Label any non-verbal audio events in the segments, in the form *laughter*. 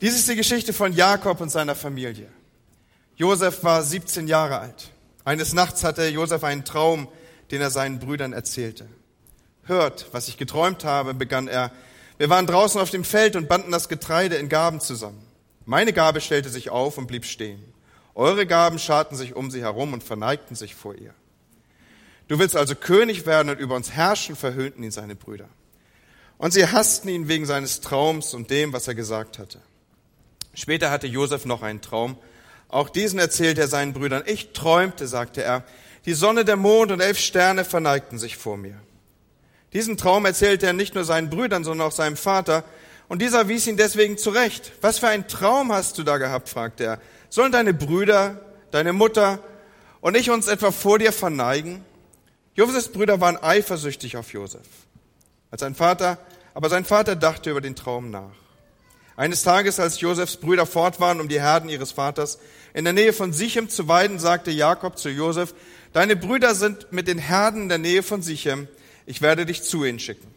Dies ist die Geschichte von Jakob und seiner Familie. Josef war 17 Jahre alt. Eines Nachts hatte Josef einen Traum, den er seinen Brüdern erzählte. Hört, was ich geträumt habe, begann er. Wir waren draußen auf dem Feld und banden das Getreide in Gaben zusammen. Meine Gabe stellte sich auf und blieb stehen. Eure Gaben scharten sich um sie herum und verneigten sich vor ihr. Du willst also König werden und über uns herrschen, verhöhnten ihn seine Brüder. Und sie hassten ihn wegen seines Traums und dem, was er gesagt hatte. Später hatte Josef noch einen Traum. Auch diesen erzählte er seinen Brüdern. Ich träumte, sagte er, die Sonne, der Mond und elf Sterne verneigten sich vor mir. Diesen Traum erzählte er nicht nur seinen Brüdern, sondern auch seinem Vater. Und dieser wies ihn deswegen zurecht. Was für einen Traum hast du da gehabt? fragte er. Sollen deine Brüder, deine Mutter und ich uns etwa vor dir verneigen? Josefs Brüder waren eifersüchtig auf Josef. Als sein Vater, aber sein Vater dachte über den Traum nach. Eines Tages, als Josefs Brüder fort waren, um die Herden ihres Vaters in der Nähe von Sichem zu weiden, sagte Jakob zu Josef, deine Brüder sind mit den Herden in der Nähe von Sichem, ich werde dich zu ihnen schicken.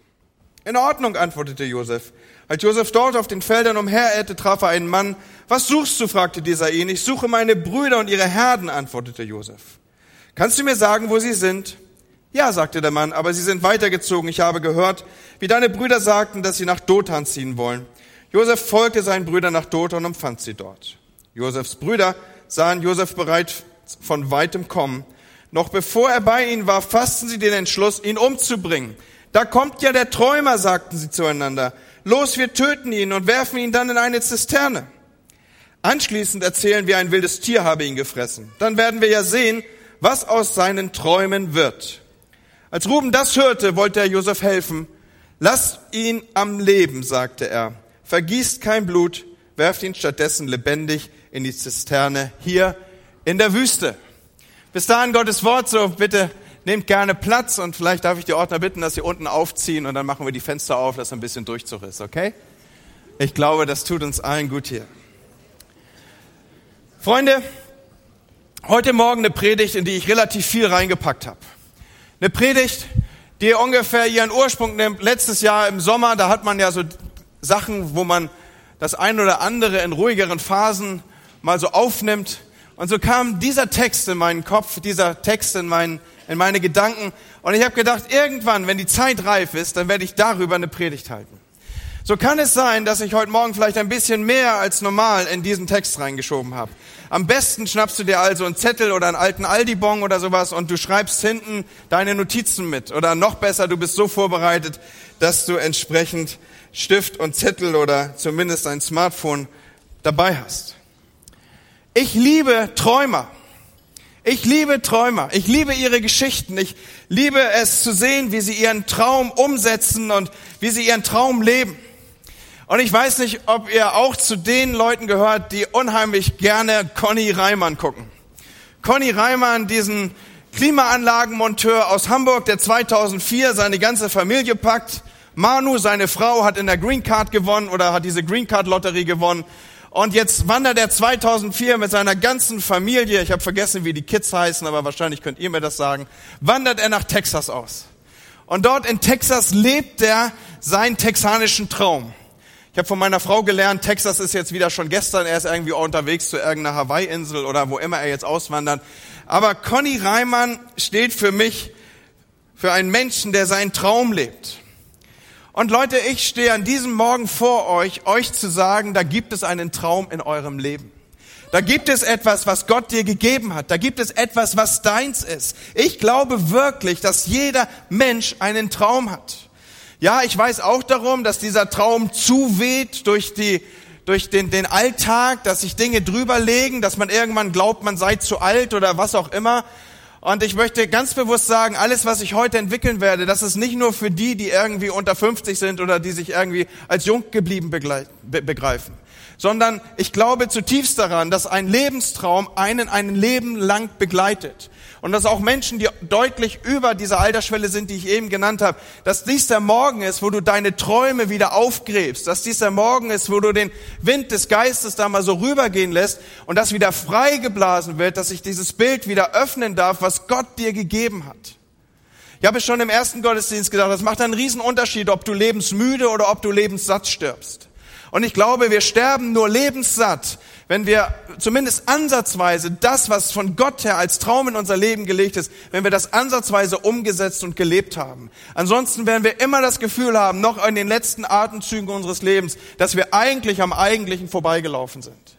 In Ordnung, antwortete Josef. Als Josef dort auf den Feldern umherirrte, traf er einen Mann. Was suchst du? fragte dieser ihn. Ich suche meine Brüder und ihre Herden, antwortete Josef. Kannst du mir sagen, wo sie sind? Ja, sagte der Mann, aber sie sind weitergezogen. Ich habe gehört, wie deine Brüder sagten, dass sie nach Dothan ziehen wollen. Josef folgte seinen Brüdern nach Dothan und fand sie dort. Josefs Brüder sahen Josef bereit von weitem kommen. Noch bevor er bei ihnen war, fassten sie den Entschluss, ihn umzubringen. Da kommt ja der Träumer, sagten sie zueinander. Los, wir töten ihn und werfen ihn dann in eine Zisterne. Anschließend erzählen wir, ein wildes Tier habe ihn gefressen. Dann werden wir ja sehen, was aus seinen Träumen wird. Als Ruben das hörte, wollte er Josef helfen. Lass ihn am Leben, sagte er vergießt kein Blut, werft ihn stattdessen lebendig in die Zisterne hier in der Wüste. Bis dahin Gottes Wort, so bitte nehmt gerne Platz und vielleicht darf ich die Ordner bitten, dass sie unten aufziehen und dann machen wir die Fenster auf, dass ein bisschen Durchzug ist, okay? Ich glaube, das tut uns allen gut hier. Freunde, heute Morgen eine Predigt, in die ich relativ viel reingepackt habe. Eine Predigt, die ungefähr ihren Ursprung nimmt. Letztes Jahr im Sommer, da hat man ja so Sachen, wo man das ein oder andere in ruhigeren Phasen mal so aufnimmt. Und so kam dieser Text in meinen Kopf, dieser Text in, mein, in meine Gedanken. Und ich habe gedacht, irgendwann, wenn die Zeit reif ist, dann werde ich darüber eine Predigt halten. So kann es sein, dass ich heute Morgen vielleicht ein bisschen mehr als normal in diesen Text reingeschoben habe. Am besten schnappst du dir also einen Zettel oder einen alten Aldi-Bon oder sowas und du schreibst hinten deine Notizen mit. Oder noch besser, du bist so vorbereitet, dass du entsprechend Stift und Zettel oder zumindest ein Smartphone dabei hast. Ich liebe Träumer. Ich liebe Träumer. Ich liebe ihre Geschichten. Ich liebe es zu sehen, wie sie ihren Traum umsetzen und wie sie ihren Traum leben. Und ich weiß nicht, ob ihr auch zu den Leuten gehört, die unheimlich gerne Conny Reimann gucken. Conny Reimann, diesen Klimaanlagenmonteur aus Hamburg, der 2004 seine ganze Familie packt Manu, seine Frau, hat in der Green Card gewonnen oder hat diese Green Card Lotterie gewonnen. Und jetzt wandert er 2004 mit seiner ganzen Familie, ich habe vergessen, wie die Kids heißen, aber wahrscheinlich könnt ihr mir das sagen, wandert er nach Texas aus. Und dort in Texas lebt er seinen texanischen Traum. Ich habe von meiner Frau gelernt, Texas ist jetzt wieder schon gestern, er ist irgendwie unterwegs zu irgendeiner Hawaii-Insel oder wo immer er jetzt auswandert. Aber Conny Reimann steht für mich für einen Menschen, der seinen Traum lebt. Und Leute, ich stehe an diesem Morgen vor euch, euch zu sagen, da gibt es einen Traum in eurem Leben. Da gibt es etwas, was Gott dir gegeben hat. Da gibt es etwas, was deins ist. Ich glaube wirklich, dass jeder Mensch einen Traum hat. Ja, ich weiß auch darum, dass dieser Traum zuweht durch die, durch den, den Alltag, dass sich Dinge drüber legen, dass man irgendwann glaubt, man sei zu alt oder was auch immer. Und ich möchte ganz bewusst sagen, alles, was ich heute entwickeln werde, das ist nicht nur für die, die irgendwie unter 50 sind oder die sich irgendwie als jung geblieben begreifen, sondern ich glaube zutiefst daran, dass ein Lebenstraum einen ein Leben lang begleitet. Und dass auch Menschen, die deutlich über dieser Altersschwelle sind, die ich eben genannt habe, dass dies der Morgen ist, wo du deine Träume wieder aufgräbst, dass dies der Morgen ist, wo du den Wind des Geistes da mal so rübergehen lässt und das wieder freigeblasen wird, dass sich dieses Bild wieder öffnen darf, was Gott dir gegeben hat. Ich habe schon im ersten Gottesdienst gesagt, das macht einen riesen Unterschied, ob du lebensmüde oder ob du lebenssatt stirbst. Und ich glaube, wir sterben nur lebenssatt, wenn wir zumindest ansatzweise das, was von Gott her als Traum in unser Leben gelegt ist, wenn wir das ansatzweise umgesetzt und gelebt haben. Ansonsten werden wir immer das Gefühl haben, noch in den letzten Atemzügen unseres Lebens, dass wir eigentlich am Eigentlichen vorbeigelaufen sind.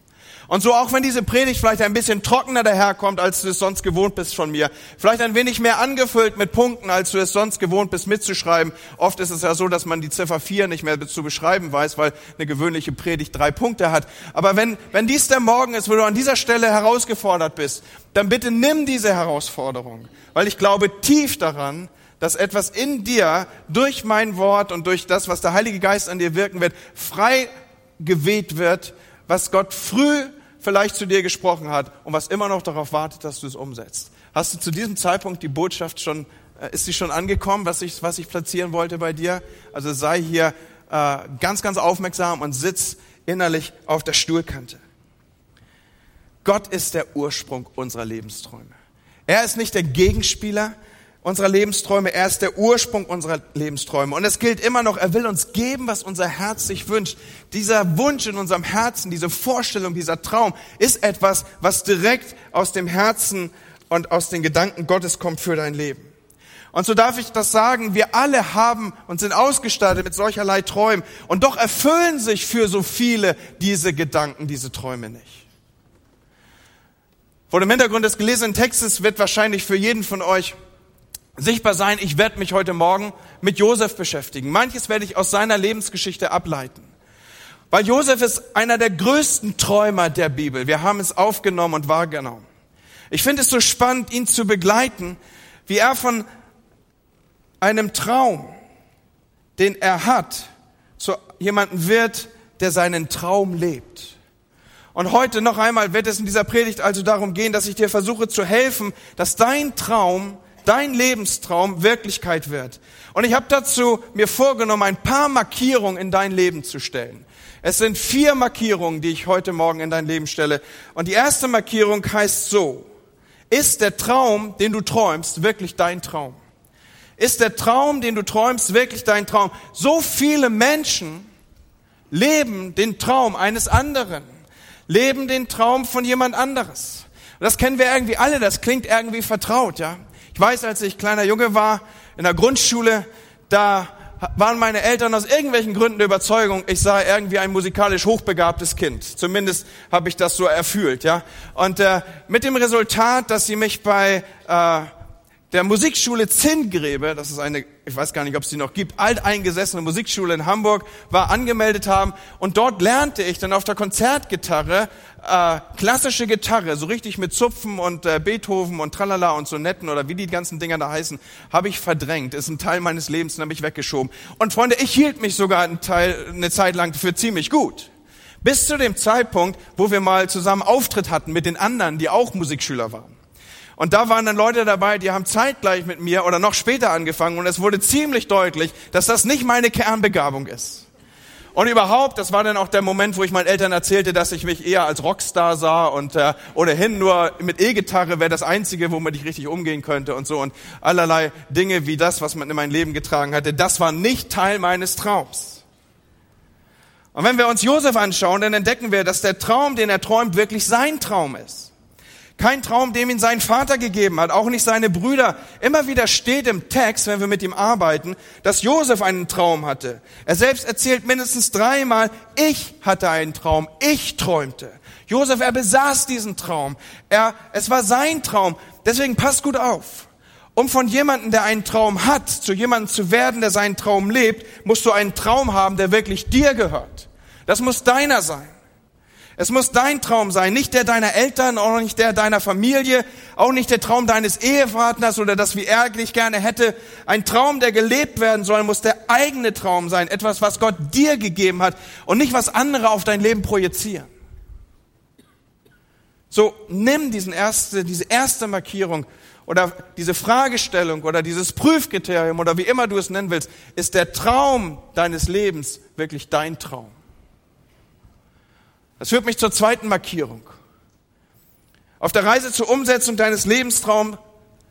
Und so auch wenn diese Predigt vielleicht ein bisschen trockener daherkommt, als du es sonst gewohnt bist von mir, vielleicht ein wenig mehr angefüllt mit Punkten, als du es sonst gewohnt bist mitzuschreiben. Oft ist es ja so, dass man die Ziffer 4 nicht mehr zu beschreiben weiß, weil eine gewöhnliche Predigt drei Punkte hat. Aber wenn, wenn dies der Morgen ist, wo du an dieser Stelle herausgefordert bist, dann bitte nimm diese Herausforderung, weil ich glaube tief daran, dass etwas in dir durch mein Wort und durch das, was der Heilige Geist an dir wirken wird, frei geweht wird, was Gott früh vielleicht zu dir gesprochen hat und was immer noch darauf wartet, dass du es umsetzt. Hast du zu diesem Zeitpunkt die Botschaft schon, äh, ist sie schon angekommen, was ich, was ich platzieren wollte bei dir? Also sei hier äh, ganz, ganz aufmerksam und sitz innerlich auf der Stuhlkante. Gott ist der Ursprung unserer Lebensträume. Er ist nicht der Gegenspieler, unserer Lebensträume. Er ist der Ursprung unserer Lebensträume. Und es gilt immer noch, er will uns geben, was unser Herz sich wünscht. Dieser Wunsch in unserem Herzen, diese Vorstellung, dieser Traum ist etwas, was direkt aus dem Herzen und aus den Gedanken Gottes kommt für dein Leben. Und so darf ich das sagen, wir alle haben und sind ausgestattet mit solcherlei Träumen. Und doch erfüllen sich für so viele diese Gedanken, diese Träume nicht. Vor dem Hintergrund des gelesenen Textes wird wahrscheinlich für jeden von euch sichtbar sein, ich werde mich heute Morgen mit Josef beschäftigen. Manches werde ich aus seiner Lebensgeschichte ableiten. Weil Josef ist einer der größten Träumer der Bibel. Wir haben es aufgenommen und wahrgenommen. Ich finde es so spannend, ihn zu begleiten, wie er von einem Traum, den er hat, zu jemandem wird, der seinen Traum lebt. Und heute noch einmal wird es in dieser Predigt also darum gehen, dass ich dir versuche zu helfen, dass dein Traum dein Lebenstraum Wirklichkeit wird. Und ich habe dazu mir vorgenommen, ein paar Markierungen in dein Leben zu stellen. Es sind vier Markierungen, die ich heute Morgen in dein Leben stelle. Und die erste Markierung heißt so, ist der Traum, den du träumst, wirklich dein Traum? Ist der Traum, den du träumst, wirklich dein Traum? So viele Menschen leben den Traum eines anderen, leben den Traum von jemand anderes. Das kennen wir irgendwie alle, das klingt irgendwie vertraut, ja. Ich weiß, als ich kleiner Junge war, in der Grundschule, da waren meine Eltern aus irgendwelchen Gründen der Überzeugung, ich sei irgendwie ein musikalisch hochbegabtes Kind. Zumindest habe ich das so erfühlt, ja. Und äh, mit dem Resultat, dass sie mich bei äh, der Musikschule Zinngräbe, das ist eine, ich weiß gar nicht, ob es die noch gibt, alteingesessene Musikschule in Hamburg, war angemeldet haben und dort lernte ich dann auf der Konzertgitarre äh, klassische Gitarre, so richtig mit Zupfen und äh, Beethoven und Tralala und Sonetten oder wie die ganzen Dinger da heißen, habe ich verdrängt. Ist ein Teil meines Lebens, den habe ich weggeschoben. Und Freunde, ich hielt mich sogar einen Teil, eine Zeit lang für ziemlich gut. Bis zu dem Zeitpunkt, wo wir mal zusammen Auftritt hatten mit den anderen, die auch Musikschüler waren. Und da waren dann Leute dabei, die haben zeitgleich mit mir oder noch später angefangen und es wurde ziemlich deutlich, dass das nicht meine Kernbegabung ist. Und überhaupt, das war dann auch der Moment, wo ich meinen Eltern erzählte, dass ich mich eher als Rockstar sah und äh, ohnehin nur mit E-Gitarre wäre das Einzige, womit ich richtig umgehen könnte und so und allerlei Dinge wie das, was man in mein Leben getragen hatte, das war nicht Teil meines Traums. Und wenn wir uns Josef anschauen, dann entdecken wir, dass der Traum, den er träumt, wirklich sein Traum ist. Kein Traum, dem ihn sein Vater gegeben hat, auch nicht seine Brüder. Immer wieder steht im Text, wenn wir mit ihm arbeiten, dass Josef einen Traum hatte. Er selbst erzählt mindestens dreimal, ich hatte einen Traum, ich träumte. Josef, er besaß diesen Traum. Er, es war sein Traum. Deswegen passt gut auf. Um von jemandem, der einen Traum hat, zu jemandem zu werden, der seinen Traum lebt, musst du einen Traum haben, der wirklich dir gehört. Das muss deiner sein. Es muss dein Traum sein, nicht der deiner Eltern, auch nicht der deiner Familie, auch nicht der Traum deines Ehepartners oder das, wie er dich gerne hätte. Ein Traum, der gelebt werden soll, muss der eigene Traum sein, etwas, was Gott dir gegeben hat und nicht was andere auf dein Leben projizieren. So, nimm diesen erste, diese erste Markierung oder diese Fragestellung oder dieses Prüfkriterium oder wie immer du es nennen willst. Ist der Traum deines Lebens wirklich dein Traum? Das führt mich zur zweiten Markierung. Auf der Reise zur Umsetzung deines Lebenstraums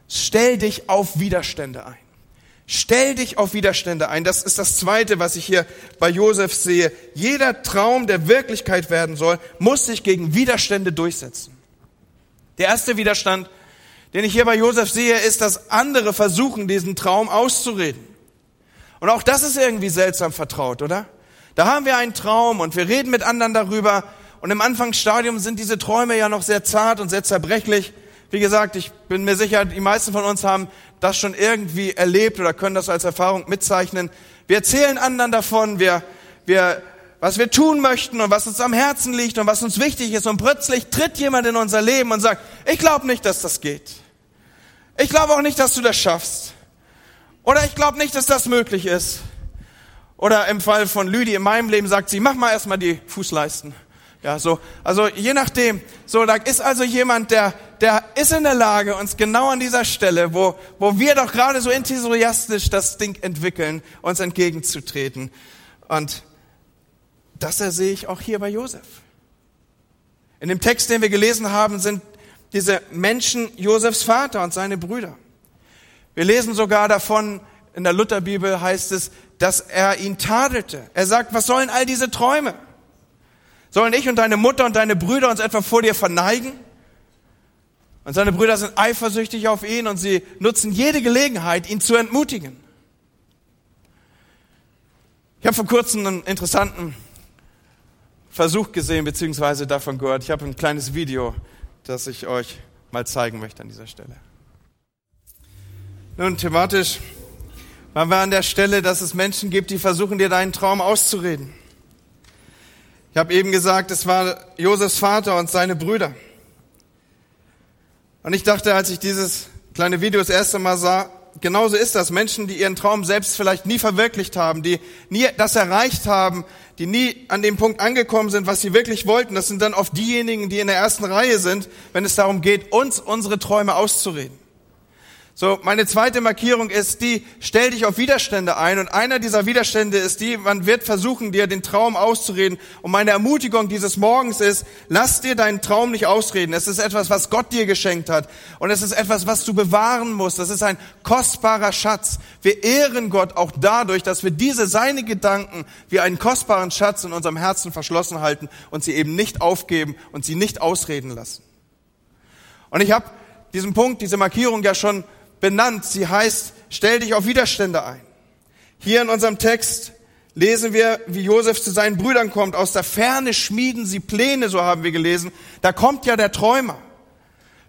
stell dich auf Widerstände ein. Stell dich auf Widerstände ein. Das ist das Zweite, was ich hier bei Josef sehe. Jeder Traum, der Wirklichkeit werden soll, muss sich gegen Widerstände durchsetzen. Der erste Widerstand, den ich hier bei Josef sehe, ist, dass andere versuchen, diesen Traum auszureden. Und auch das ist irgendwie seltsam vertraut, oder? Da haben wir einen Traum und wir reden mit anderen darüber. Und im Anfangsstadium sind diese Träume ja noch sehr zart und sehr zerbrechlich. Wie gesagt, ich bin mir sicher, die meisten von uns haben das schon irgendwie erlebt oder können das als Erfahrung mitzeichnen. Wir erzählen anderen davon, wir, wir, was wir tun möchten und was uns am Herzen liegt und was uns wichtig ist. Und plötzlich tritt jemand in unser Leben und sagt, ich glaube nicht, dass das geht. Ich glaube auch nicht, dass du das schaffst. Oder ich glaube nicht, dass das möglich ist. Oder im Fall von Lüdi in meinem Leben sagt sie, mach mal erstmal die Fußleisten. Ja, so, also je nachdem, so, da ist also jemand, der, der ist in der Lage, uns genau an dieser Stelle, wo, wo wir doch gerade so enthusiastisch das Ding entwickeln, uns entgegenzutreten. Und das sehe ich auch hier bei Josef. In dem Text, den wir gelesen haben, sind diese Menschen Josefs Vater und seine Brüder. Wir lesen sogar davon, in der Lutherbibel heißt es, dass er ihn tadelte. Er sagt, was sollen all diese Träume? Sollen ich und deine Mutter und deine Brüder uns etwa vor dir verneigen? Und seine Brüder sind eifersüchtig auf ihn und sie nutzen jede Gelegenheit, ihn zu entmutigen. Ich habe vor kurzem einen interessanten Versuch gesehen, beziehungsweise davon gehört. Ich habe ein kleines Video, das ich euch mal zeigen möchte an dieser Stelle. Nun, thematisch waren wir an der Stelle, dass es Menschen gibt, die versuchen, dir deinen Traum auszureden. Ich habe eben gesagt, es war Josefs Vater und seine Brüder. Und ich dachte, als ich dieses kleine Video das erste Mal sah, genauso ist das. Menschen, die ihren Traum selbst vielleicht nie verwirklicht haben, die nie das erreicht haben, die nie an dem Punkt angekommen sind, was sie wirklich wollten, das sind dann oft diejenigen, die in der ersten Reihe sind, wenn es darum geht, uns unsere Träume auszureden. So, meine zweite Markierung ist die, stell dich auf Widerstände ein. Und einer dieser Widerstände ist die, man wird versuchen, dir den Traum auszureden. Und meine Ermutigung dieses Morgens ist, lass dir deinen Traum nicht ausreden. Es ist etwas, was Gott dir geschenkt hat. Und es ist etwas, was du bewahren musst. Das ist ein kostbarer Schatz. Wir ehren Gott auch dadurch, dass wir diese, seine Gedanken wie einen kostbaren Schatz in unserem Herzen verschlossen halten und sie eben nicht aufgeben und sie nicht ausreden lassen. Und ich habe diesen Punkt, diese Markierung ja schon benannt. Sie heißt, stell dich auf Widerstände ein. Hier in unserem Text lesen wir, wie Josef zu seinen Brüdern kommt. Aus der Ferne schmieden sie Pläne, so haben wir gelesen. Da kommt ja der Träumer.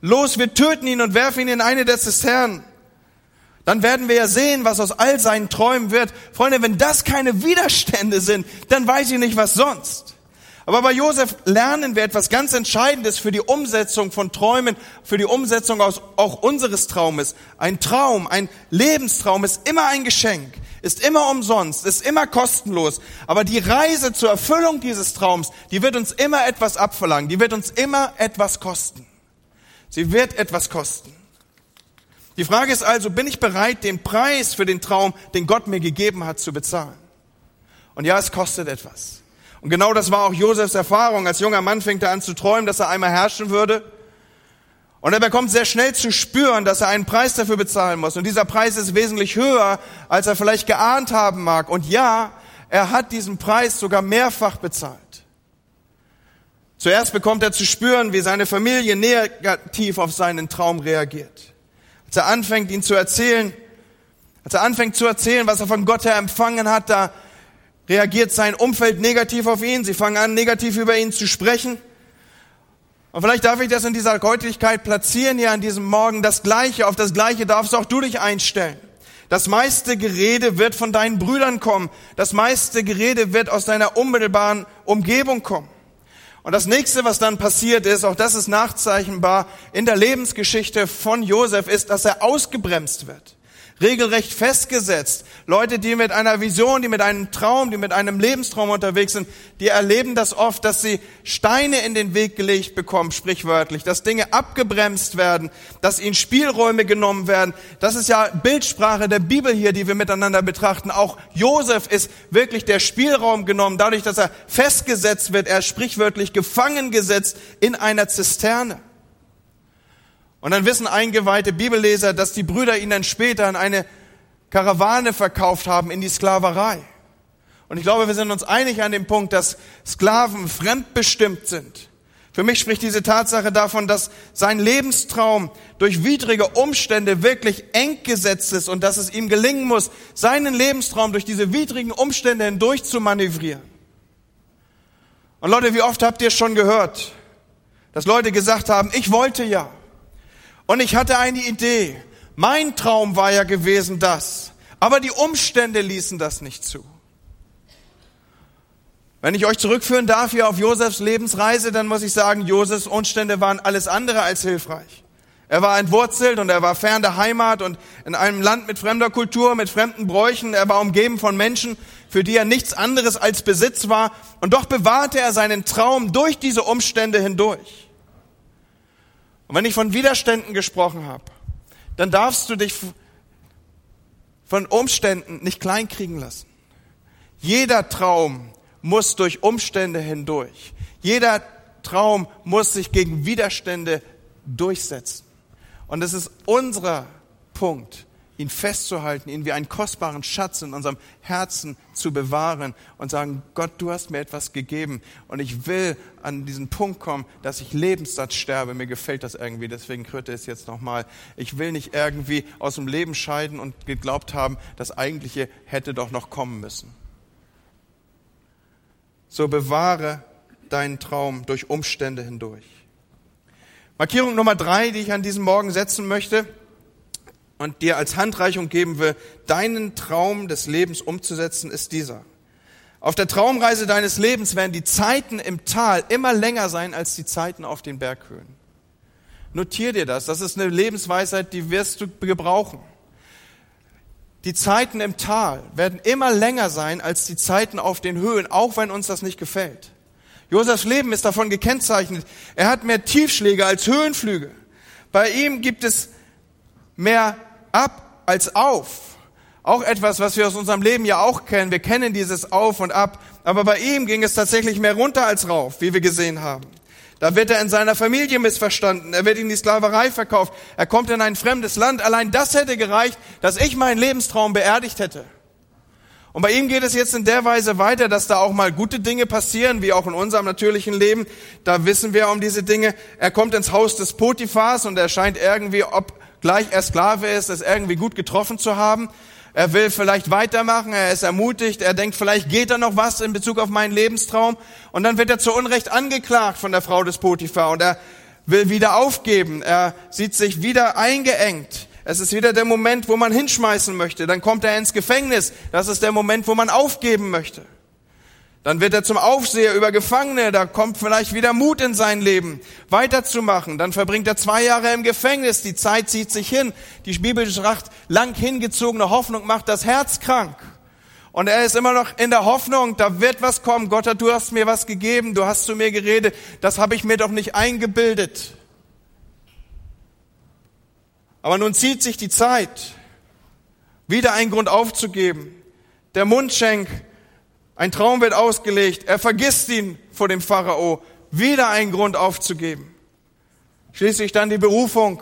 Los, wir töten ihn und werfen ihn in eine der Zisternen. Dann werden wir ja sehen, was aus all seinen Träumen wird. Freunde, wenn das keine Widerstände sind, dann weiß ich nicht, was sonst. Aber bei Josef lernen wir etwas ganz Entscheidendes für die Umsetzung von Träumen, für die Umsetzung auch unseres Traumes. Ein Traum, ein Lebenstraum ist immer ein Geschenk, ist immer umsonst, ist immer kostenlos. Aber die Reise zur Erfüllung dieses Traums, die wird uns immer etwas abverlangen, die wird uns immer etwas kosten. Sie wird etwas kosten. Die Frage ist also, bin ich bereit, den Preis für den Traum, den Gott mir gegeben hat, zu bezahlen? Und ja, es kostet etwas. Und genau das war auch Josefs Erfahrung. Als junger Mann fängt er an zu träumen, dass er einmal herrschen würde. Und er bekommt sehr schnell zu spüren, dass er einen Preis dafür bezahlen muss. Und dieser Preis ist wesentlich höher, als er vielleicht geahnt haben mag. Und ja, er hat diesen Preis sogar mehrfach bezahlt. Zuerst bekommt er zu spüren, wie seine Familie negativ auf seinen Traum reagiert. Als er anfängt, ihn zu erzählen, als er anfängt zu erzählen, was er von Gott her empfangen hat, da reagiert sein Umfeld negativ auf ihn. Sie fangen an, negativ über ihn zu sprechen. Und vielleicht darf ich das in dieser Deutlichkeit platzieren hier an diesem Morgen. Das Gleiche, auf das Gleiche darfst auch du dich einstellen. Das meiste Gerede wird von deinen Brüdern kommen. Das meiste Gerede wird aus deiner unmittelbaren Umgebung kommen. Und das nächste, was dann passiert ist, auch das ist nachzeichnbar in der Lebensgeschichte von Josef, ist, dass er ausgebremst wird regelrecht festgesetzt. Leute, die mit einer Vision, die mit einem Traum, die mit einem Lebenstraum unterwegs sind, die erleben das oft, dass sie Steine in den Weg gelegt bekommen, sprichwörtlich, dass Dinge abgebremst werden, dass ihnen Spielräume genommen werden. Das ist ja Bildsprache der Bibel hier, die wir miteinander betrachten. Auch Josef ist wirklich der Spielraum genommen, dadurch, dass er festgesetzt wird, er sprichwörtlich gefangen gesetzt in einer Zisterne. Und dann wissen eingeweihte Bibelleser, dass die Brüder ihn dann später in eine Karawane verkauft haben in die Sklaverei. Und ich glaube, wir sind uns einig an dem Punkt, dass Sklaven fremdbestimmt sind. Für mich spricht diese Tatsache davon, dass sein Lebenstraum durch widrige Umstände wirklich eng gesetzt ist und dass es ihm gelingen muss, seinen Lebenstraum durch diese widrigen Umstände hindurch zu manövrieren. Und Leute, wie oft habt ihr schon gehört, dass Leute gesagt haben, ich wollte ja und ich hatte eine Idee. Mein Traum war ja gewesen das, aber die Umstände ließen das nicht zu. Wenn ich euch zurückführen darf hier auf Josefs Lebensreise, dann muss ich sagen, Josefs Umstände waren alles andere als hilfreich. Er war entwurzelt und er war fern der Heimat und in einem Land mit fremder Kultur, mit fremden Bräuchen. Er war umgeben von Menschen, für die er nichts anderes als Besitz war. Und doch bewahrte er seinen Traum durch diese Umstände hindurch. Und wenn ich von Widerständen gesprochen habe, dann darfst du dich von Umständen nicht kleinkriegen lassen. Jeder Traum muss durch Umstände hindurch. Jeder Traum muss sich gegen Widerstände durchsetzen. Und es ist unser Punkt, ihn festzuhalten, ihn wie einen kostbaren Schatz in unserem Herzen zu bewahren und sagen, Gott, du hast mir etwas gegeben und ich will an diesen Punkt kommen, dass ich Lebenssatz sterbe. Mir gefällt das irgendwie, deswegen kröte es jetzt nochmal. Ich will nicht irgendwie aus dem Leben scheiden und geglaubt haben, das Eigentliche hätte doch noch kommen müssen so bewahre deinen Traum durch Umstände hindurch. Markierung Nummer drei, die ich an diesem Morgen setzen möchte und dir als Handreichung geben will, deinen Traum des Lebens umzusetzen, ist dieser. Auf der Traumreise deines Lebens werden die Zeiten im Tal immer länger sein als die Zeiten auf den Berghöhen. Notier dir das. Das ist eine Lebensweisheit, die wirst du gebrauchen. Die Zeiten im Tal werden immer länger sein als die Zeiten auf den Höhen, auch wenn uns das nicht gefällt. Josefs Leben ist davon gekennzeichnet. Er hat mehr Tiefschläge als Höhenflüge. Bei ihm gibt es mehr ab als auf. Auch etwas, was wir aus unserem Leben ja auch kennen. Wir kennen dieses Auf und Ab. Aber bei ihm ging es tatsächlich mehr runter als rauf, wie wir gesehen haben. Da wird er in seiner Familie missverstanden. Er wird in die Sklaverei verkauft. Er kommt in ein fremdes Land. Allein das hätte gereicht, dass ich meinen Lebenstraum beerdigt hätte. Und bei ihm geht es jetzt in der Weise weiter, dass da auch mal gute Dinge passieren, wie auch in unserem natürlichen Leben. Da wissen wir um diese Dinge. Er kommt ins Haus des Potiphars und er scheint irgendwie, ob gleich er Sklave ist, es irgendwie gut getroffen zu haben. Er will vielleicht weitermachen, er ist ermutigt, er denkt, vielleicht geht da noch was in Bezug auf meinen Lebenstraum. Und dann wird er zu Unrecht angeklagt von der Frau des Potiphar und er will wieder aufgeben. Er sieht sich wieder eingeengt. Es ist wieder der Moment, wo man hinschmeißen möchte. Dann kommt er ins Gefängnis. Das ist der Moment, wo man aufgeben möchte. Dann wird er zum Aufseher über Gefangene, da kommt vielleicht wieder Mut in sein Leben, weiterzumachen. Dann verbringt er zwei Jahre im Gefängnis, die Zeit zieht sich hin. Die Bibel sagt, lang hingezogene Hoffnung macht das Herz krank. Und er ist immer noch in der Hoffnung, da wird was kommen. Gott, du hast mir was gegeben, du hast zu mir geredet, das habe ich mir doch nicht eingebildet. Aber nun zieht sich die Zeit, wieder einen Grund aufzugeben. Der Mundschenk ein Traum wird ausgelegt. Er vergisst ihn vor dem Pharao. Wieder einen Grund aufzugeben. Schließlich dann die Berufung,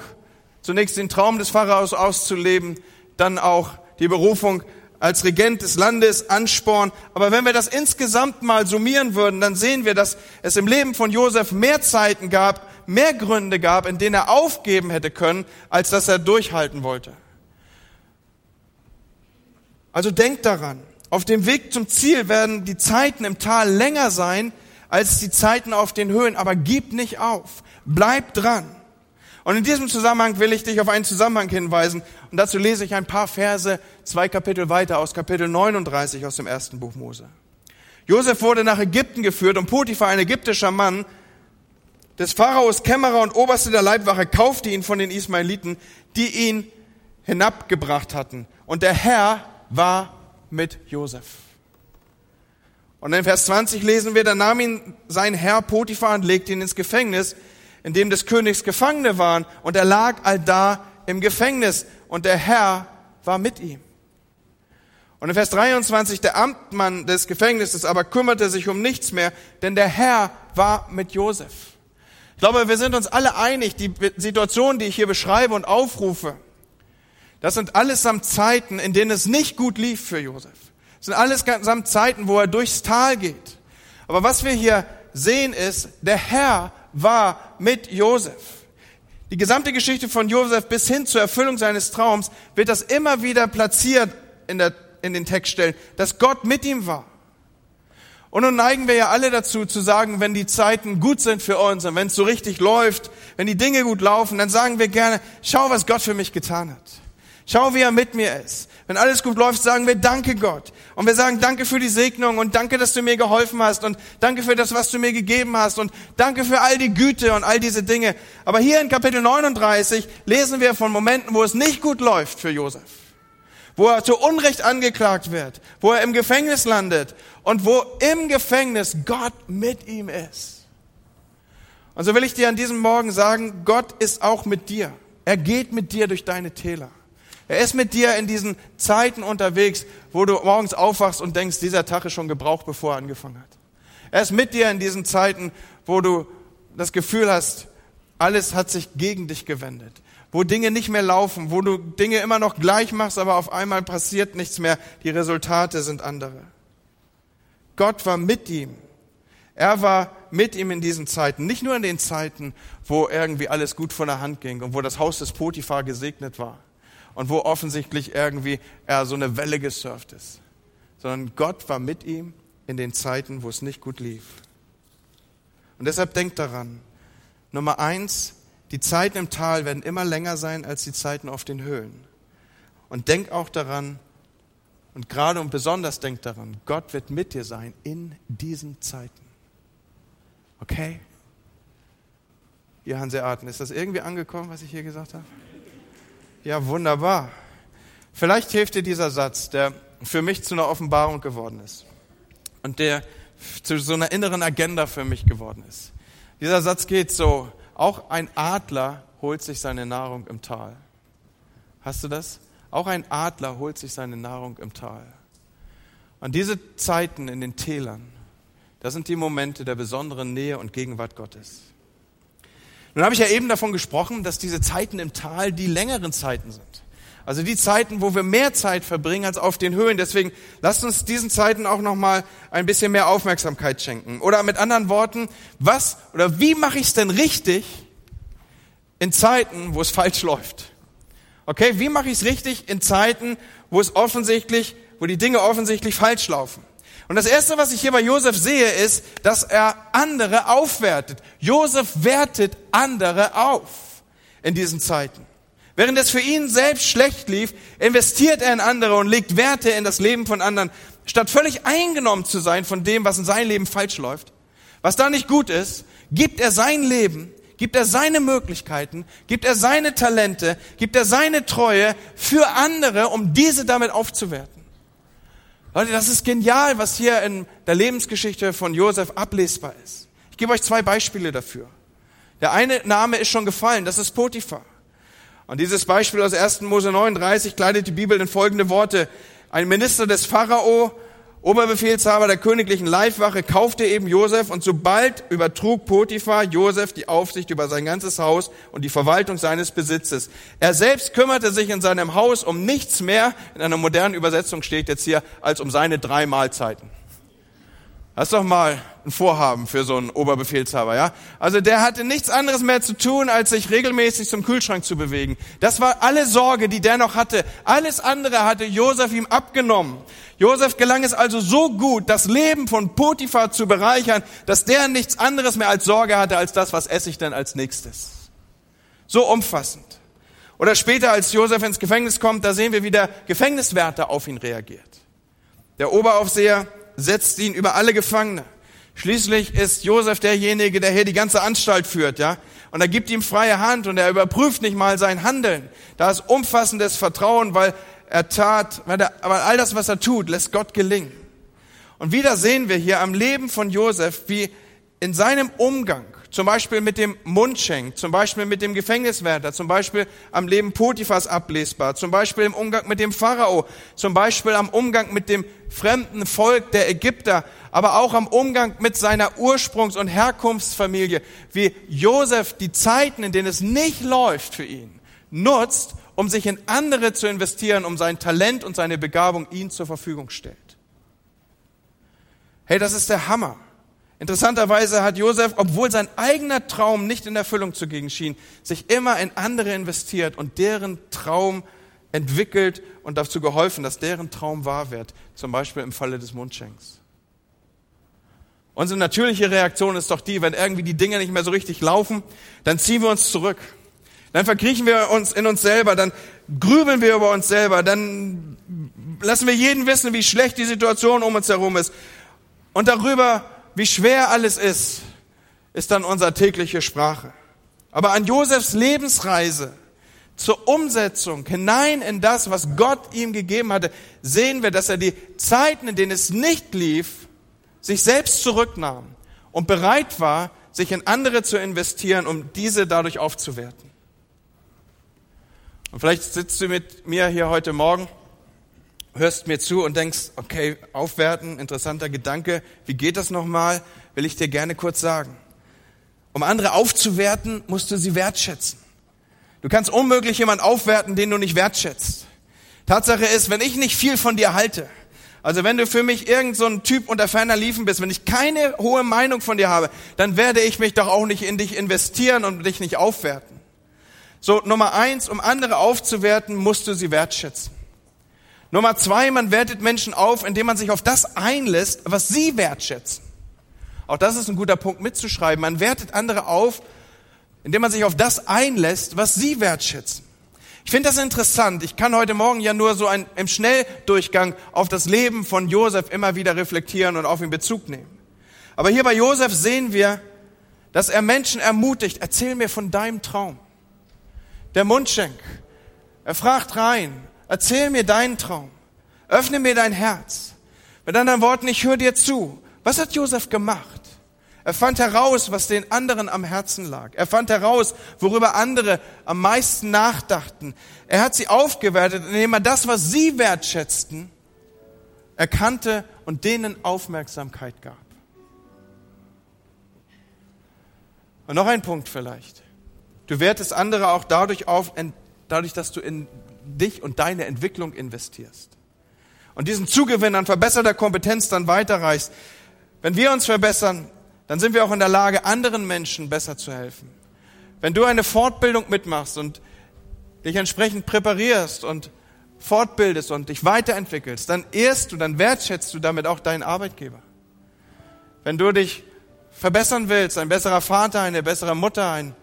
zunächst den Traum des Pharaos auszuleben, dann auch die Berufung als Regent des Landes, Ansporn. Aber wenn wir das insgesamt mal summieren würden, dann sehen wir, dass es im Leben von Josef mehr Zeiten gab, mehr Gründe gab, in denen er aufgeben hätte können, als dass er durchhalten wollte. Also denkt daran, auf dem Weg zum Ziel werden die Zeiten im Tal länger sein als die Zeiten auf den Höhen, aber gib nicht auf. Bleib dran. Und in diesem Zusammenhang will ich dich auf einen Zusammenhang hinweisen. Und dazu lese ich ein paar Verse, zwei Kapitel weiter aus Kapitel 39 aus dem ersten Buch Mose. Josef wurde nach Ägypten geführt und Potiphar, ein ägyptischer Mann, des Pharaos Kämmerer und Oberste der Leibwache, kaufte ihn von den Ismaeliten, die ihn hinabgebracht hatten. Und der Herr war mit Josef. Und in Vers 20 lesen wir, da nahm ihn sein Herr Potiphar und legte ihn ins Gefängnis, in dem des Königs Gefangene waren, und er lag allda im Gefängnis, und der Herr war mit ihm. Und in Vers 23, der Amtmann des Gefängnisses aber kümmerte sich um nichts mehr, denn der Herr war mit Josef. Ich glaube, wir sind uns alle einig, die Situation, die ich hier beschreibe und aufrufe, Das sind allesamt Zeiten, in denen es nicht gut lief für Josef. Das sind allesamt Zeiten, wo er durchs Tal geht. Aber was wir hier sehen ist, der Herr war mit Josef. Die gesamte Geschichte von Josef bis hin zur Erfüllung seines Traums wird das immer wieder platziert in, der, in den Textstellen, dass Gott mit ihm war. Und nun neigen wir ja alle dazu zu sagen, wenn die Zeiten gut sind für uns und wenn es so richtig läuft, wenn die Dinge gut laufen, dann sagen wir gerne, schau, was Gott für mich getan hat. Schau, wie er mit mir ist. Wenn alles gut läuft, sagen wir Danke Gott. Und wir sagen Danke für die Segnung und danke, dass du mir geholfen hast und danke für das, was du mir gegeben hast und danke für all die Güte und all diese Dinge. Aber hier in Kapitel 39 lesen wir von Momenten, wo es nicht gut läuft für Josef wo er zu Unrecht angeklagt wird, wo er im Gefängnis landet und wo im Gefängnis Gott mit ihm ist. Und so will ich dir an diesem Morgen sagen, Gott ist auch mit dir. Er geht mit dir durch deine Täler. Er ist mit dir in diesen Zeiten unterwegs, wo du morgens aufwachst und denkst, dieser Tag ist schon gebraucht, bevor er angefangen hat. Er ist mit dir in diesen Zeiten, wo du das Gefühl hast, alles hat sich gegen dich gewendet wo Dinge nicht mehr laufen, wo du Dinge immer noch gleich machst, aber auf einmal passiert nichts mehr, die Resultate sind andere. Gott war mit ihm. Er war mit ihm in diesen Zeiten, nicht nur in den Zeiten, wo irgendwie alles gut von der Hand ging und wo das Haus des Potiphar gesegnet war und wo offensichtlich irgendwie er so eine Welle gesurft ist, sondern Gott war mit ihm in den Zeiten, wo es nicht gut lief. Und deshalb denkt daran, Nummer eins, die Zeiten im Tal werden immer länger sein als die Zeiten auf den Höhen. Und denk auch daran, und gerade und besonders denk daran, Gott wird mit dir sein in diesen Zeiten. Okay? Ihr Hanseaten, ist das irgendwie angekommen, was ich hier gesagt habe? Ja, wunderbar. Vielleicht hilft dir dieser Satz, der für mich zu einer Offenbarung geworden ist und der zu so einer inneren Agenda für mich geworden ist. Dieser Satz geht so, auch ein Adler holt sich seine Nahrung im Tal. Hast du das? Auch ein Adler holt sich seine Nahrung im Tal. Und diese Zeiten in den Tälern, das sind die Momente der besonderen Nähe und Gegenwart Gottes. Nun habe ich ja eben davon gesprochen, dass diese Zeiten im Tal die längeren Zeiten sind. Also die Zeiten, wo wir mehr Zeit verbringen als auf den Höhen. Deswegen lasst uns diesen Zeiten auch noch mal ein bisschen mehr Aufmerksamkeit schenken. Oder mit anderen Worten, was oder wie mache ich es denn richtig in Zeiten, wo es falsch läuft? Okay, wie mache ich es richtig in Zeiten, wo es offensichtlich, wo die Dinge offensichtlich falsch laufen? Und das erste, was ich hier bei Josef sehe, ist, dass er andere aufwertet. Josef wertet andere auf in diesen Zeiten. Während es für ihn selbst schlecht lief, investiert er in andere und legt Werte in das Leben von anderen, statt völlig eingenommen zu sein von dem, was in seinem Leben falsch läuft. Was da nicht gut ist, gibt er sein Leben, gibt er seine Möglichkeiten, gibt er seine Talente, gibt er seine Treue für andere, um diese damit aufzuwerten. Leute, das ist genial, was hier in der Lebensgeschichte von Josef ablesbar ist. Ich gebe euch zwei Beispiele dafür. Der eine Name ist schon gefallen, das ist Potiphar. Und dieses Beispiel aus 1. Mose 39 kleidet die Bibel in folgende Worte. Ein Minister des Pharao, Oberbefehlshaber der königlichen Leibwache, kaufte eben Josef und sobald übertrug Potiphar Josef die Aufsicht über sein ganzes Haus und die Verwaltung seines Besitzes. Er selbst kümmerte sich in seinem Haus um nichts mehr, in einer modernen Übersetzung steht jetzt hier, als um seine drei Mahlzeiten. Das ist doch mal ein Vorhaben für so einen Oberbefehlshaber, ja? Also der hatte nichts anderes mehr zu tun, als sich regelmäßig zum Kühlschrank zu bewegen. Das war alle Sorge, die der noch hatte. Alles andere hatte Josef ihm abgenommen. Josef gelang es also so gut, das Leben von Potiphar zu bereichern, dass der nichts anderes mehr als Sorge hatte, als das, was esse ich denn als nächstes. So umfassend. Oder später, als Josef ins Gefängnis kommt, da sehen wir, wie der Gefängniswärter auf ihn reagiert. Der Oberaufseher setzt ihn über alle Gefangene. Schließlich ist Josef derjenige, der hier die ganze Anstalt führt, ja. Und er gibt ihm freie Hand und er überprüft nicht mal sein Handeln. Da ist umfassendes Vertrauen, weil er tat, weil, er, weil all das, was er tut, lässt Gott gelingen. Und wieder sehen wir hier am Leben von Josef, wie in seinem Umgang zum Beispiel mit dem Mundschenk, zum Beispiel mit dem Gefängniswärter, zum Beispiel am Leben Potiphas ablesbar, zum Beispiel im Umgang mit dem Pharao, zum Beispiel am Umgang mit dem fremden Volk der Ägypter, aber auch am Umgang mit seiner Ursprungs- und Herkunftsfamilie, wie Josef die Zeiten, in denen es nicht läuft für ihn, nutzt, um sich in andere zu investieren, um sein Talent und seine Begabung ihm zur Verfügung stellt. Hey, das ist der Hammer. Interessanterweise hat Josef, obwohl sein eigener Traum nicht in Erfüllung zu gehen schien, sich immer in andere investiert und deren Traum entwickelt und dazu geholfen, dass deren Traum wahr wird. Zum Beispiel im Falle des Mundschenks. Unsere natürliche Reaktion ist doch die, wenn irgendwie die Dinge nicht mehr so richtig laufen, dann ziehen wir uns zurück. Dann verkriechen wir uns in uns selber, dann grübeln wir über uns selber, dann lassen wir jeden wissen, wie schlecht die Situation um uns herum ist. Und darüber wie schwer alles ist, ist dann unsere tägliche Sprache. Aber an Josefs Lebensreise zur Umsetzung hinein in das, was Gott ihm gegeben hatte, sehen wir, dass er die Zeiten, in denen es nicht lief, sich selbst zurücknahm und bereit war, sich in andere zu investieren, um diese dadurch aufzuwerten. Und vielleicht sitzt du mit mir hier heute Morgen hörst mir zu und denkst, okay, aufwerten, interessanter Gedanke, wie geht das nochmal, will ich dir gerne kurz sagen. Um andere aufzuwerten, musst du sie wertschätzen. Du kannst unmöglich jemand aufwerten, den du nicht wertschätzt. Tatsache ist, wenn ich nicht viel von dir halte, also wenn du für mich irgend so ein Typ unter ferner Liefen bist, wenn ich keine hohe Meinung von dir habe, dann werde ich mich doch auch nicht in dich investieren und dich nicht aufwerten. So, Nummer eins, um andere aufzuwerten, musst du sie wertschätzen. Nummer zwei, man wertet Menschen auf, indem man sich auf das einlässt, was sie wertschätzen. Auch das ist ein guter Punkt mitzuschreiben. Man wertet andere auf, indem man sich auf das einlässt, was sie wertschätzen. Ich finde das interessant. Ich kann heute Morgen ja nur so ein, im Schnelldurchgang auf das Leben von Josef immer wieder reflektieren und auf ihn Bezug nehmen. Aber hier bei Josef sehen wir, dass er Menschen ermutigt, erzähl mir von deinem Traum. Der Mundschenk. Er fragt rein, Erzähl mir deinen Traum. Öffne mir dein Herz. Mit anderen Worten, ich höre dir zu. Was hat Josef gemacht? Er fand heraus, was den anderen am Herzen lag. Er fand heraus, worüber andere am meisten nachdachten. Er hat sie aufgewertet, indem er das, was sie wertschätzten, erkannte und denen Aufmerksamkeit gab. Und noch ein Punkt vielleicht. Du wertest andere auch dadurch auf, dadurch, dass du in dich und deine Entwicklung investierst. Und diesen Zugewinn an verbesserter Kompetenz dann weiterreichst. Wenn wir uns verbessern, dann sind wir auch in der Lage, anderen Menschen besser zu helfen. Wenn du eine Fortbildung mitmachst und dich entsprechend präparierst und fortbildest und dich weiterentwickelst, dann ehrst du, dann wertschätzt du damit auch deinen Arbeitgeber. Wenn du dich verbessern willst, ein besserer Vater, eine bessere Mutter, ein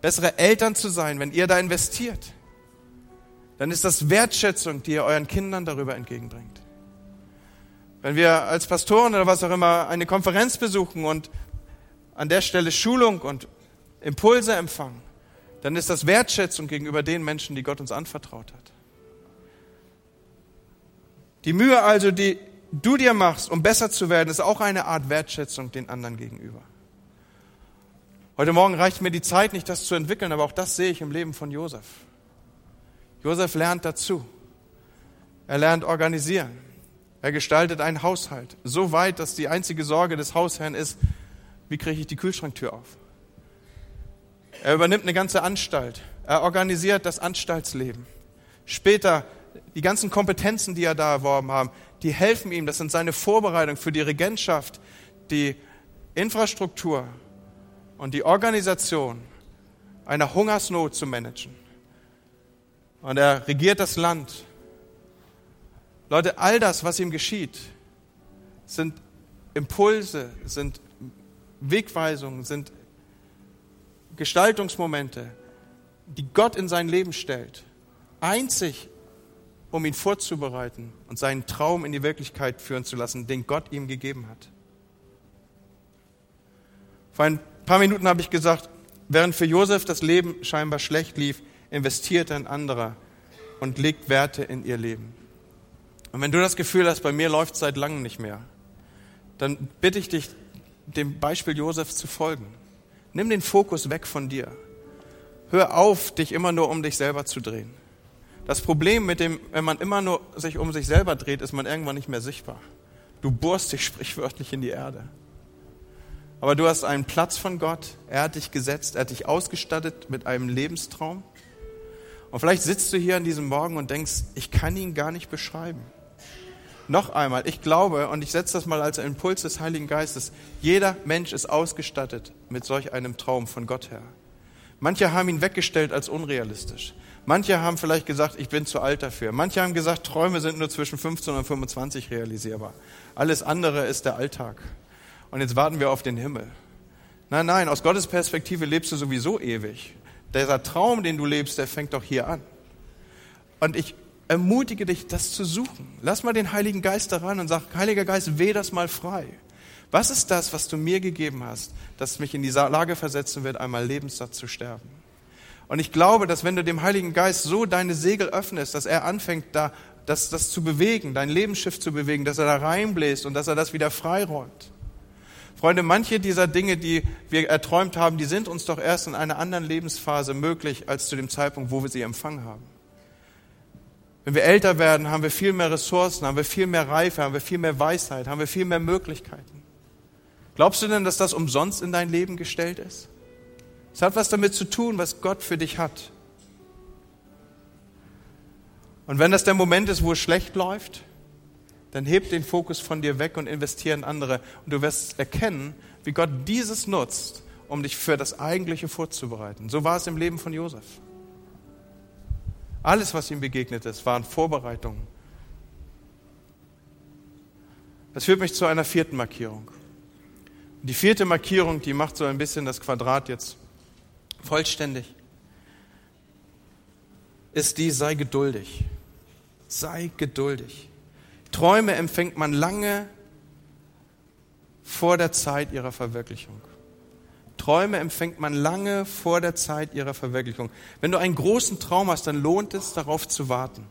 bessere Eltern zu sein, wenn ihr da investiert, dann ist das Wertschätzung, die ihr euren Kindern darüber entgegenbringt. Wenn wir als Pastoren oder was auch immer eine Konferenz besuchen und an der Stelle Schulung und Impulse empfangen, dann ist das Wertschätzung gegenüber den Menschen, die Gott uns anvertraut hat. Die Mühe also, die du dir machst, um besser zu werden, ist auch eine Art Wertschätzung den anderen gegenüber. Heute Morgen reicht mir die Zeit nicht, das zu entwickeln, aber auch das sehe ich im Leben von Josef. Josef lernt dazu. Er lernt organisieren. Er gestaltet einen Haushalt. So weit, dass die einzige Sorge des Hausherrn ist, wie kriege ich die Kühlschranktür auf? Er übernimmt eine ganze Anstalt. Er organisiert das Anstaltsleben. Später, die ganzen Kompetenzen, die er da erworben haben, die helfen ihm. Das sind seine Vorbereitungen für die Regentschaft, die Infrastruktur und die Organisation einer Hungersnot zu managen und er regiert das Land. Leute, all das, was ihm geschieht, sind Impulse, sind Wegweisungen, sind Gestaltungsmomente, die Gott in sein Leben stellt, einzig um ihn vorzubereiten und seinen Traum in die Wirklichkeit führen zu lassen, den Gott ihm gegeben hat. Vor ein paar Minuten habe ich gesagt, während für Josef das Leben scheinbar schlecht lief, investiert ein anderer und legt Werte in ihr Leben. Und wenn du das Gefühl hast, bei mir läuft es seit langem nicht mehr, dann bitte ich dich, dem Beispiel Josefs zu folgen. Nimm den Fokus weg von dir. Hör auf, dich immer nur um dich selber zu drehen. Das Problem mit dem, wenn man immer nur sich um sich selber dreht, ist man irgendwann nicht mehr sichtbar. Du bohrst dich *laughs* sprichwörtlich in die Erde. Aber du hast einen Platz von Gott. Er hat dich gesetzt, er hat dich ausgestattet mit einem Lebenstraum. Und vielleicht sitzt du hier an diesem Morgen und denkst, ich kann ihn gar nicht beschreiben. Noch einmal, ich glaube, und ich setze das mal als Impuls des Heiligen Geistes, jeder Mensch ist ausgestattet mit solch einem Traum von Gott her. Manche haben ihn weggestellt als unrealistisch. Manche haben vielleicht gesagt, ich bin zu alt dafür. Manche haben gesagt, Träume sind nur zwischen 15 und 25 realisierbar. Alles andere ist der Alltag. Und jetzt warten wir auf den Himmel. Nein, nein, aus Gottes Perspektive lebst du sowieso ewig. Dieser Traum, den du lebst, der fängt doch hier an. Und ich ermutige dich, das zu suchen. Lass mal den Heiligen Geist daran und sag, Heiliger Geist, weh das mal frei. Was ist das, was du mir gegeben hast, das mich in die Lage versetzen wird, einmal lebenssatt zu sterben? Und ich glaube, dass wenn du dem Heiligen Geist so deine Segel öffnest, dass er anfängt, da, das, das zu bewegen, dein Lebensschiff zu bewegen, dass er da reinbläst und dass er das wieder freiräumt. Freunde, manche dieser Dinge, die wir erträumt haben, die sind uns doch erst in einer anderen Lebensphase möglich als zu dem Zeitpunkt, wo wir sie empfangen haben. Wenn wir älter werden, haben wir viel mehr Ressourcen, haben wir viel mehr Reife, haben wir viel mehr Weisheit, haben wir viel mehr Möglichkeiten. Glaubst du denn, dass das umsonst in dein Leben gestellt ist? Es hat was damit zu tun, was Gott für dich hat. Und wenn das der Moment ist, wo es schlecht läuft, dann heb den Fokus von dir weg und investiere in andere. Und du wirst erkennen, wie Gott dieses nutzt, um dich für das Eigentliche vorzubereiten. So war es im Leben von Josef. Alles, was ihm begegnet ist, waren Vorbereitungen. Das führt mich zu einer vierten Markierung. Die vierte Markierung, die macht so ein bisschen das Quadrat jetzt vollständig, ist die, sei geduldig. Sei geduldig. Träume empfängt man lange vor der Zeit ihrer Verwirklichung. Träume empfängt man lange vor der Zeit ihrer Verwirklichung. Wenn du einen großen Traum hast, dann lohnt es, darauf zu warten.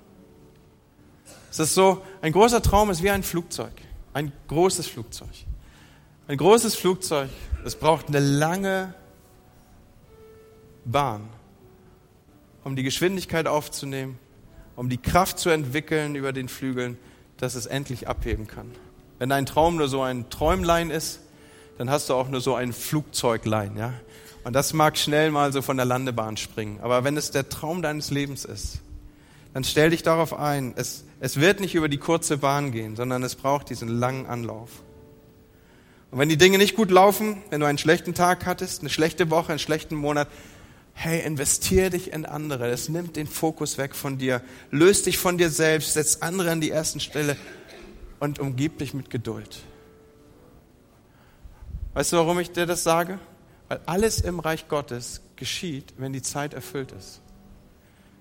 Es ist so, ein großer Traum ist wie ein Flugzeug, ein großes Flugzeug. Ein großes Flugzeug, es braucht eine lange Bahn, um die Geschwindigkeit aufzunehmen, um die Kraft zu entwickeln über den Flügeln, dass es endlich abheben kann. Wenn dein Traum nur so ein Träumlein ist, dann hast du auch nur so ein Flugzeuglein, ja. Und das mag schnell mal so von der Landebahn springen. Aber wenn es der Traum deines Lebens ist, dann stell dich darauf ein. Es, es wird nicht über die kurze Bahn gehen, sondern es braucht diesen langen Anlauf. Und wenn die Dinge nicht gut laufen, wenn du einen schlechten Tag hattest, eine schlechte Woche, einen schlechten Monat, hey, investier dich in andere. Das nimmt den Fokus weg von dir. Löst dich von dir selbst, setz andere an die ersten Stelle und umgib dich mit Geduld. Weißt du, warum ich dir das sage? Weil alles im Reich Gottes geschieht, wenn die Zeit erfüllt ist.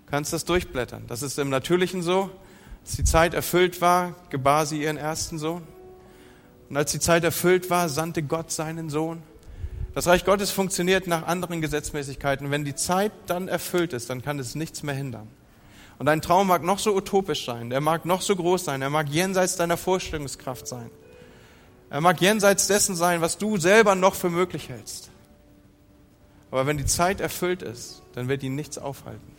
Du kannst das durchblättern. Das ist im Natürlichen so. Als die Zeit erfüllt war, gebar sie ihren ersten Sohn. Und als die Zeit erfüllt war, sandte Gott seinen Sohn. Das Reich Gottes funktioniert nach anderen Gesetzmäßigkeiten. Wenn die Zeit dann erfüllt ist, dann kann es nichts mehr hindern. Und dein Traum mag noch so utopisch sein, er mag noch so groß sein, er mag jenseits deiner Vorstellungskraft sein. Er mag jenseits dessen sein, was du selber noch für möglich hältst. Aber wenn die Zeit erfüllt ist, dann wird ihn nichts aufhalten.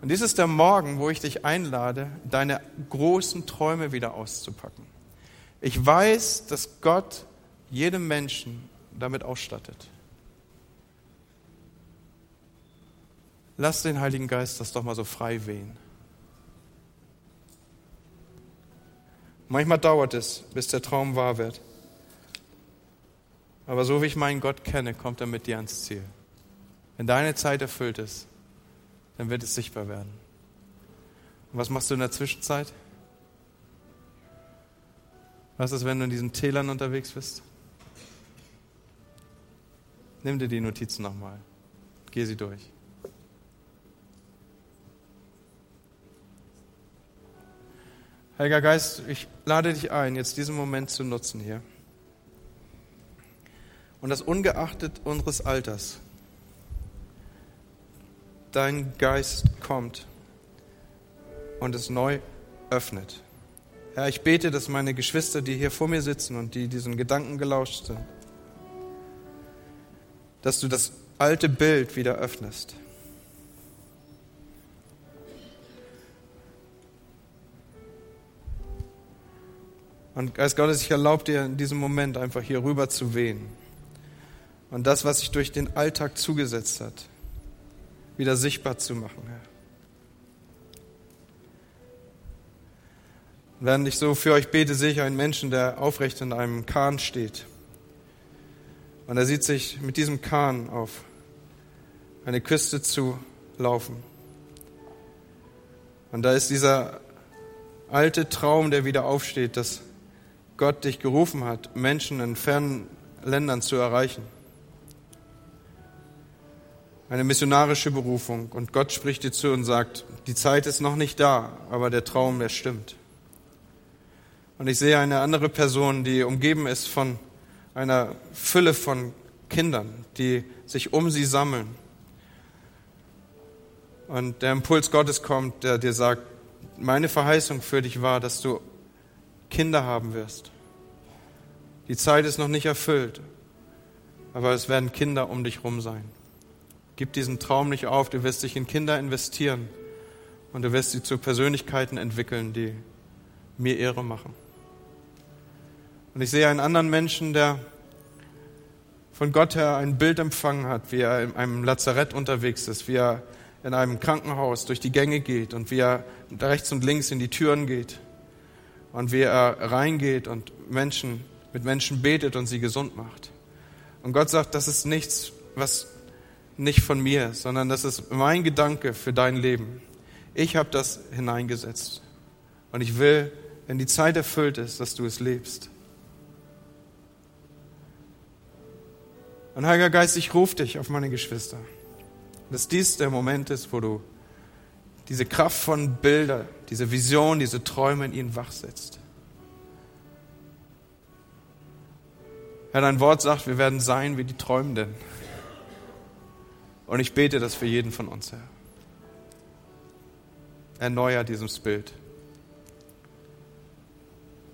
Und dies ist der Morgen, wo ich dich einlade, deine großen Träume wieder auszupacken. Ich weiß, dass Gott jedem Menschen damit ausstattet. Lass den Heiligen Geist das doch mal so frei wehen. Manchmal dauert es, bis der Traum wahr wird. Aber so wie ich meinen Gott kenne, kommt er mit dir ans Ziel. Wenn deine Zeit erfüllt ist, dann wird es sichtbar werden. Und was machst du in der Zwischenzeit? Was ist, wenn du in diesen Tälern unterwegs bist? Nimm dir die Notizen nochmal. Geh sie durch. Heiliger Geist, ich lade dich ein, jetzt diesen Moment zu nutzen hier. Und das ungeachtet unseres Alters, dein Geist kommt und es neu öffnet. Herr, ich bete, dass meine Geschwister, die hier vor mir sitzen und die diesen Gedanken gelauscht sind, dass du das alte Bild wieder öffnest. Und Geist Gottes, ich erlaube dir in diesem Moment einfach hier rüber zu wehen. Und das, was sich durch den Alltag zugesetzt hat, wieder sichtbar zu machen, Herr. Während ich so für euch bete, sehe ich einen Menschen, der aufrecht in einem Kahn steht. Und er sieht sich mit diesem Kahn auf eine Küste zu laufen. Und da ist dieser alte Traum, der wieder aufsteht, dass Gott dich gerufen hat, Menschen in fernen Ländern zu erreichen. Eine missionarische Berufung. Und Gott spricht dir zu und sagt, die Zeit ist noch nicht da, aber der Traum, der stimmt. Und ich sehe eine andere Person, die umgeben ist von einer Fülle von Kindern, die sich um sie sammeln. Und der Impuls Gottes kommt, der dir sagt, meine Verheißung für dich war, dass du Kinder haben wirst. Die Zeit ist noch nicht erfüllt, aber es werden Kinder um dich rum sein. Gib diesen Traum nicht auf, du wirst dich in Kinder investieren und du wirst sie zu Persönlichkeiten entwickeln, die mir Ehre machen. Und ich sehe einen anderen Menschen, der von Gott her ein Bild empfangen hat, wie er in einem Lazarett unterwegs ist, wie er in einem Krankenhaus durch die Gänge geht und wie er rechts und links in die Türen geht und wie er reingeht und Menschen mit Menschen betet und sie gesund macht. Und Gott sagt, das ist nichts, was nicht von mir ist, sondern das ist mein Gedanke für dein Leben. Ich habe das hineingesetzt. Und ich will, wenn die Zeit erfüllt ist, dass du es lebst. Und Heiliger Geist, ich rufe dich auf meine Geschwister. Dass dies der Moment ist, wo du diese Kraft von Bilder, diese Vision, diese Träume in ihnen wachsetzt. Herr, dein Wort sagt, wir werden sein wie die Träumenden. Und ich bete das für jeden von uns, Herr. Erneuer dieses Bild.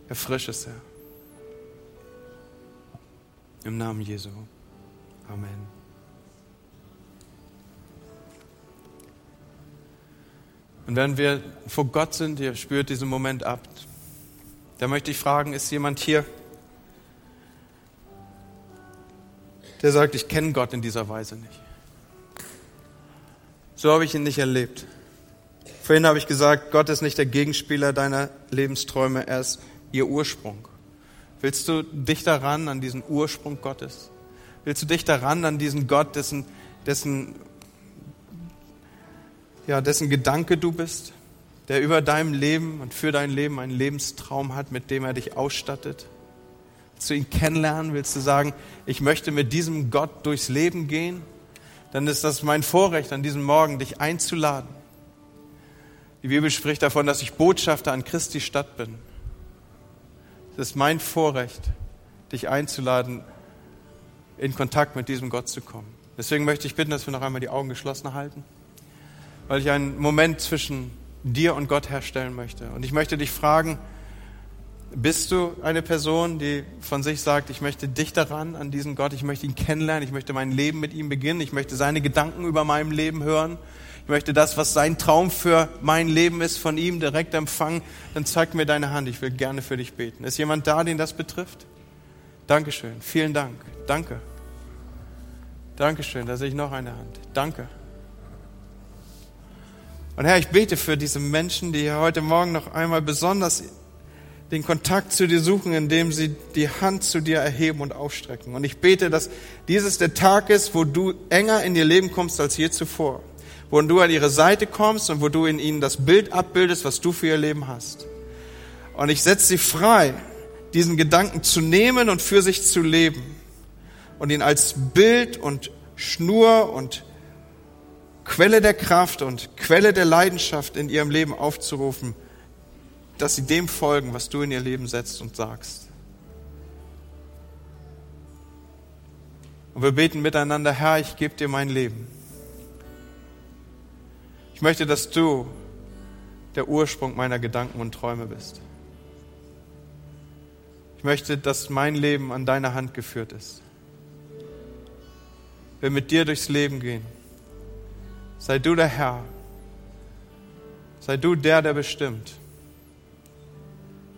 Erfrische es, Herr. Im Namen Jesu. Amen. Und wenn wir vor Gott sind, ihr spürt diesen Moment ab, da möchte ich fragen, ist jemand hier, der sagt, ich kenne Gott in dieser Weise nicht. So habe ich ihn nicht erlebt. Vorhin habe ich gesagt, Gott ist nicht der Gegenspieler deiner Lebensträume, er ist ihr Ursprung. Willst du dich daran an diesen Ursprung Gottes? Willst du dich daran an diesen Gott, dessen, dessen, ja, dessen Gedanke du bist, der über deinem Leben und für dein Leben einen Lebenstraum hat, mit dem er dich ausstattet? Willst du ihn kennenlernen? Willst du sagen, ich möchte mit diesem Gott durchs Leben gehen? Dann ist das mein Vorrecht an diesem Morgen, dich einzuladen. Die Bibel spricht davon, dass ich Botschafter an Christi Stadt bin. Es ist mein Vorrecht, dich einzuladen, in Kontakt mit diesem Gott zu kommen. Deswegen möchte ich bitten, dass wir noch einmal die Augen geschlossen halten, weil ich einen Moment zwischen dir und Gott herstellen möchte. Und ich möchte dich fragen, bist du eine Person, die von sich sagt, ich möchte dich daran, an diesen Gott, ich möchte ihn kennenlernen, ich möchte mein Leben mit ihm beginnen, ich möchte seine Gedanken über mein Leben hören, ich möchte das, was sein Traum für mein Leben ist, von ihm direkt empfangen, dann zeig mir deine Hand, ich will gerne für dich beten. Ist jemand da, den das betrifft? Dankeschön, vielen Dank, danke. Dankeschön, da sehe ich noch eine Hand. Danke. Und Herr, ich bete für diese Menschen, die heute Morgen noch einmal besonders den Kontakt zu dir suchen, indem sie die Hand zu dir erheben und aufstrecken. Und ich bete, dass dieses der Tag ist, wo du enger in ihr Leben kommst als je zuvor. Wo du an ihre Seite kommst und wo du in ihnen das Bild abbildest, was du für ihr Leben hast. Und ich setze sie frei, diesen Gedanken zu nehmen und für sich zu leben. Und ihn als Bild und Schnur und Quelle der Kraft und Quelle der Leidenschaft in ihrem Leben aufzurufen dass sie dem folgen, was du in ihr Leben setzt und sagst. Und wir beten miteinander, Herr, ich gebe dir mein Leben. Ich möchte, dass du der Ursprung meiner Gedanken und Träume bist. Ich möchte, dass mein Leben an deiner Hand geführt ist. Wir mit dir durchs Leben gehen. Sei du der Herr. Sei du der, der bestimmt.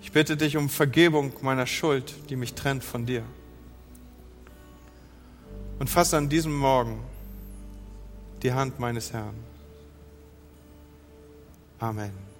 Ich bitte dich um Vergebung meiner Schuld, die mich trennt von dir. Und fasse an diesem Morgen die Hand meines Herrn. Amen.